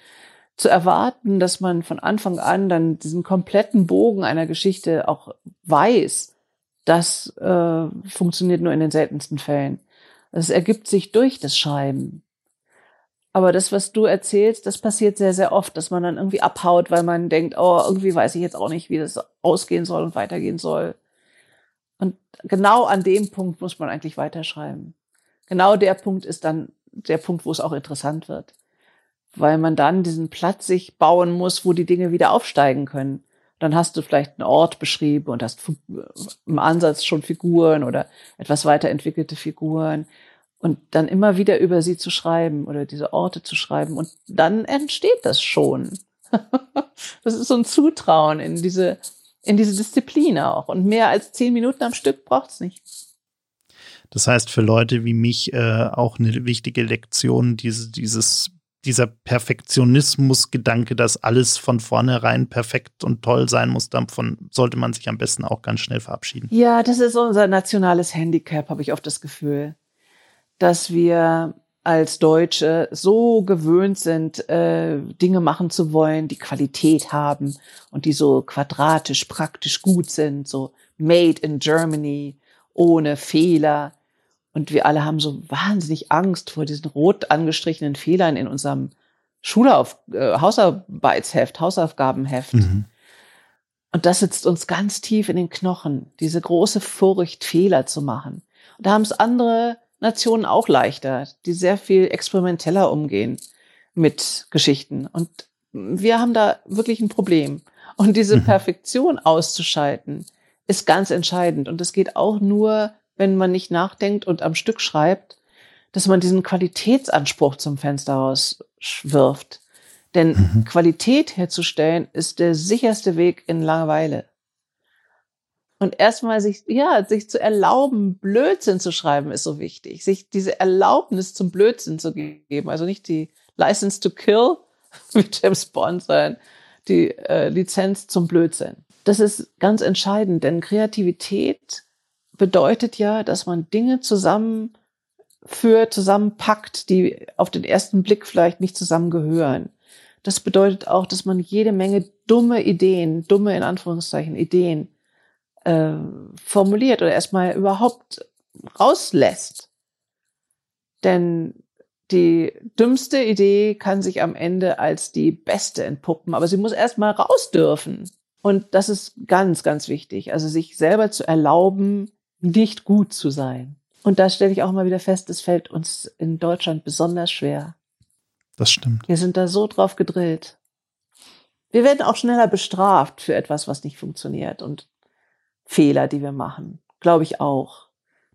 Zu erwarten, dass man von Anfang an dann diesen kompletten Bogen einer Geschichte auch weiß, das äh, funktioniert nur in den seltensten Fällen. Es ergibt sich durch das Schreiben. Aber das, was du erzählst, das passiert sehr, sehr oft, dass man dann irgendwie abhaut, weil man denkt, oh, irgendwie weiß ich jetzt auch nicht, wie das ausgehen soll und weitergehen soll. Und genau an dem Punkt muss man eigentlich weiterschreiben. Genau der Punkt ist dann der Punkt, wo es auch interessant wird. Weil man dann diesen Platz sich bauen muss, wo die Dinge wieder aufsteigen können. Dann hast du vielleicht einen Ort beschrieben und hast im Ansatz schon Figuren oder etwas weiterentwickelte Figuren und dann immer wieder über sie zu schreiben oder diese Orte zu schreiben und dann entsteht das schon. das ist so ein Zutrauen in diese, in diese Disziplin auch. Und mehr als zehn Minuten am Stück braucht's nicht. Das heißt für Leute wie mich äh, auch eine wichtige Lektion, diese, dieses, dieser Perfektionismus-Gedanke, dass alles von vornherein perfekt und toll sein muss, davon sollte man sich am besten auch ganz schnell verabschieden. Ja, das ist unser nationales Handicap, habe ich oft das Gefühl dass wir als Deutsche so gewöhnt sind, äh, Dinge machen zu wollen, die Qualität haben und die so quadratisch, praktisch gut sind, so made in Germany, ohne Fehler. Und wir alle haben so wahnsinnig Angst vor diesen rot angestrichenen Fehlern in unserem Schulauf äh, Hausarbeitsheft, Hausaufgabenheft. Mhm. Und das sitzt uns ganz tief in den Knochen, diese große Furcht, Fehler zu machen. Und da haben es andere Nationen auch leichter, die sehr viel experimenteller umgehen mit Geschichten. Und wir haben da wirklich ein Problem. Und diese mhm. Perfektion auszuschalten, ist ganz entscheidend. Und es geht auch nur, wenn man nicht nachdenkt und am Stück schreibt, dass man diesen Qualitätsanspruch zum Fenster rauswirft. Denn mhm. Qualität herzustellen ist der sicherste Weg in Langeweile. Und erstmal sich, ja, sich zu erlauben, Blödsinn zu schreiben, ist so wichtig. Sich diese Erlaubnis zum Blödsinn zu geben. Also nicht die License to Kill wie James Bond, sondern die äh, Lizenz zum Blödsinn. Das ist ganz entscheidend, denn Kreativität bedeutet ja, dass man Dinge zusammenführt, zusammenpackt, die auf den ersten Blick vielleicht nicht zusammengehören. Das bedeutet auch, dass man jede Menge dumme Ideen, dumme in Anführungszeichen Ideen, äh, formuliert oder erstmal überhaupt rauslässt. Denn die dümmste Idee kann sich am Ende als die beste entpuppen, aber sie muss erstmal raus dürfen. Und das ist ganz, ganz wichtig. Also sich selber zu erlauben, nicht gut zu sein. Und da stelle ich auch mal wieder fest, es fällt uns in Deutschland besonders schwer. Das stimmt. Wir sind da so drauf gedrillt. Wir werden auch schneller bestraft für etwas, was nicht funktioniert. Und Fehler, die wir machen. Glaube ich auch.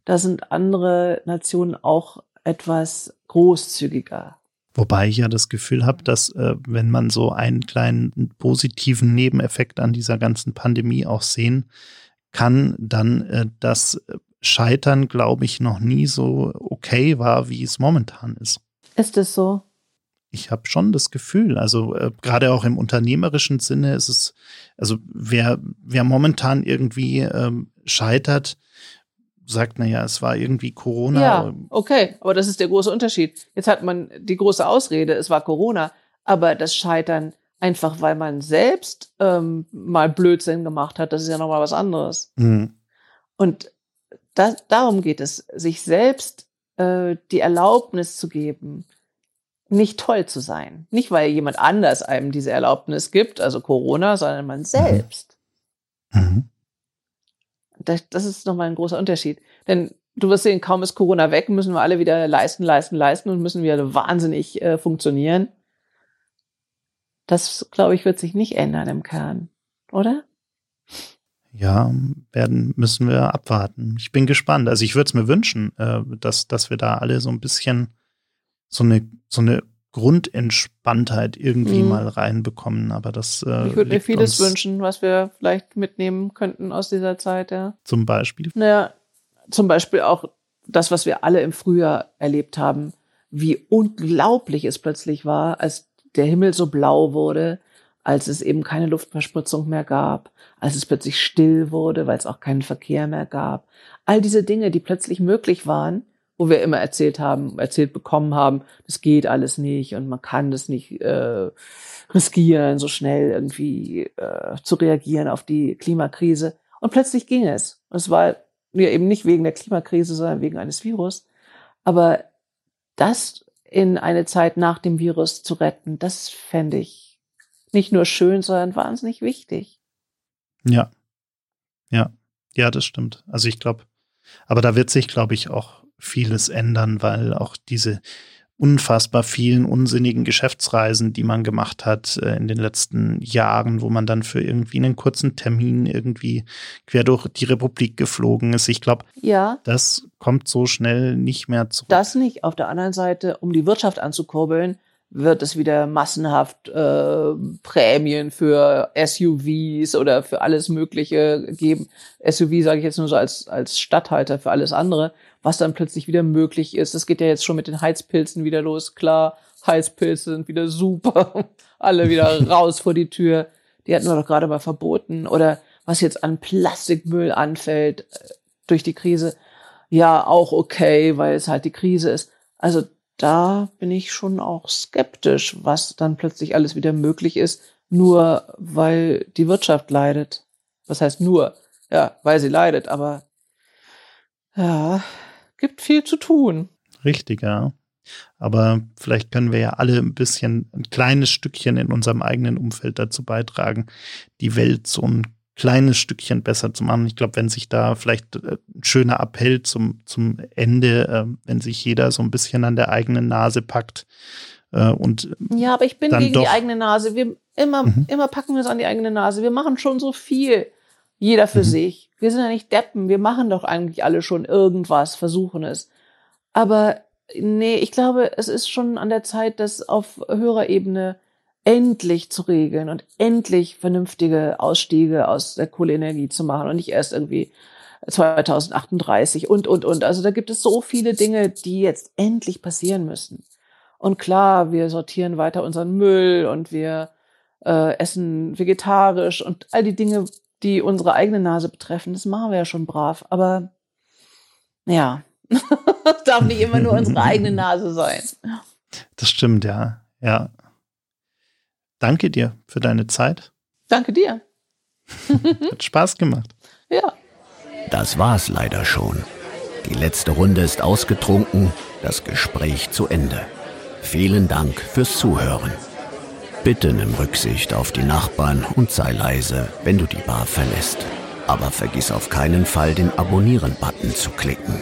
Da sind andere Nationen auch etwas großzügiger. Wobei ich ja das Gefühl habe, dass äh, wenn man so einen kleinen positiven Nebeneffekt an dieser ganzen Pandemie auch sehen kann, dann äh, das Scheitern, glaube ich, noch nie so okay war, wie es momentan ist. Ist es so? ich habe schon das Gefühl, also äh, gerade auch im unternehmerischen Sinne ist es, also wer, wer momentan irgendwie ähm, scheitert, sagt, naja, es war irgendwie Corona. Ja, okay, aber das ist der große Unterschied. Jetzt hat man die große Ausrede, es war Corona, aber das Scheitern einfach, weil man selbst ähm, mal Blödsinn gemacht hat, das ist ja nochmal was anderes. Mhm. Und das, darum geht es, sich selbst äh, die Erlaubnis zu geben, nicht toll zu sein. Nicht, weil jemand anders einem diese Erlaubnis gibt, also Corona, sondern man selbst. Mhm. Das, das ist nochmal ein großer Unterschied. Denn du wirst sehen, kaum ist Corona weg, müssen wir alle wieder leisten, leisten, leisten und müssen wieder wahnsinnig äh, funktionieren. Das, glaube ich, wird sich nicht ändern im Kern, oder? Ja, werden müssen wir abwarten. Ich bin gespannt. Also ich würde es mir wünschen, äh, dass, dass wir da alle so ein bisschen so eine, so eine Grundentspanntheit irgendwie mhm. mal reinbekommen. Aber das. Äh, ich würde mir vieles wünschen, was wir vielleicht mitnehmen könnten aus dieser Zeit, ja. Zum Beispiel? Naja, zum Beispiel auch das, was wir alle im Frühjahr erlebt haben, wie unglaublich es plötzlich war, als der Himmel so blau wurde, als es eben keine Luftverspritzung mehr gab, als es plötzlich still wurde, weil es auch keinen Verkehr mehr gab. All diese Dinge, die plötzlich möglich waren, wo wir immer erzählt haben, erzählt bekommen haben, das geht alles nicht und man kann das nicht äh, riskieren, so schnell irgendwie äh, zu reagieren auf die Klimakrise. Und plötzlich ging es. Und es war ja eben nicht wegen der Klimakrise, sondern wegen eines Virus. Aber das in eine Zeit nach dem Virus zu retten, das fände ich nicht nur schön, sondern wahnsinnig wichtig. Ja. Ja. Ja, das stimmt. Also ich glaube, aber da wird sich, glaube ich, auch vieles ändern, weil auch diese unfassbar vielen unsinnigen Geschäftsreisen, die man gemacht hat äh, in den letzten Jahren, wo man dann für irgendwie einen kurzen Termin irgendwie quer durch die Republik geflogen ist. Ich glaube, ja. das kommt so schnell nicht mehr zurück. Das nicht. Auf der anderen Seite, um die Wirtschaft anzukurbeln, wird es wieder massenhaft äh, Prämien für SUVs oder für alles Mögliche geben. SUV sage ich jetzt nur so als, als Stadthalter für alles andere, was dann plötzlich wieder möglich ist. Das geht ja jetzt schon mit den Heizpilzen wieder los. Klar, Heizpilze sind wieder super. Alle wieder raus vor die Tür. Die hatten wir doch gerade mal verboten. Oder was jetzt an Plastikmüll anfällt äh, durch die Krise. Ja, auch okay, weil es halt die Krise ist. Also da bin ich schon auch skeptisch, was dann plötzlich alles wieder möglich ist, nur weil die Wirtschaft leidet. Was heißt nur? Ja, weil sie leidet, aber ja, gibt viel zu tun. Richtig, ja. Aber vielleicht können wir ja alle ein bisschen ein kleines Stückchen in unserem eigenen Umfeld dazu beitragen, die Welt so ein kleines Stückchen besser zu machen. Ich glaube, wenn sich da vielleicht äh, ein schöner Appell zum, zum Ende, äh, wenn sich jeder so ein bisschen an der eigenen Nase packt äh, und Ja, aber ich bin gegen die eigene Nase. Wir immer, mhm. immer packen wir es an die eigene Nase. Wir machen schon so viel. Jeder für mhm. sich. Wir sind ja nicht Deppen. Wir machen doch eigentlich alle schon irgendwas, versuchen es. Aber nee, ich glaube, es ist schon an der Zeit, dass auf höherer Ebene endlich zu regeln und endlich vernünftige Ausstiege aus der Kohleenergie zu machen und nicht erst irgendwie 2038 und, und, und. Also da gibt es so viele Dinge, die jetzt endlich passieren müssen. Und klar, wir sortieren weiter unseren Müll und wir äh, essen vegetarisch und all die Dinge, die unsere eigene Nase betreffen, das machen wir ja schon brav. Aber ja, darf nicht immer nur unsere eigene Nase sein. Das stimmt, ja. Ja, Danke dir für deine Zeit. Danke dir. Hat Spaß gemacht. Ja. Das war's leider schon. Die letzte Runde ist ausgetrunken, das Gespräch zu Ende. Vielen Dank fürs Zuhören. Bitte nimm Rücksicht auf die Nachbarn und sei leise, wenn du die Bar verlässt. Aber vergiss auf keinen Fall, den Abonnieren-Button zu klicken.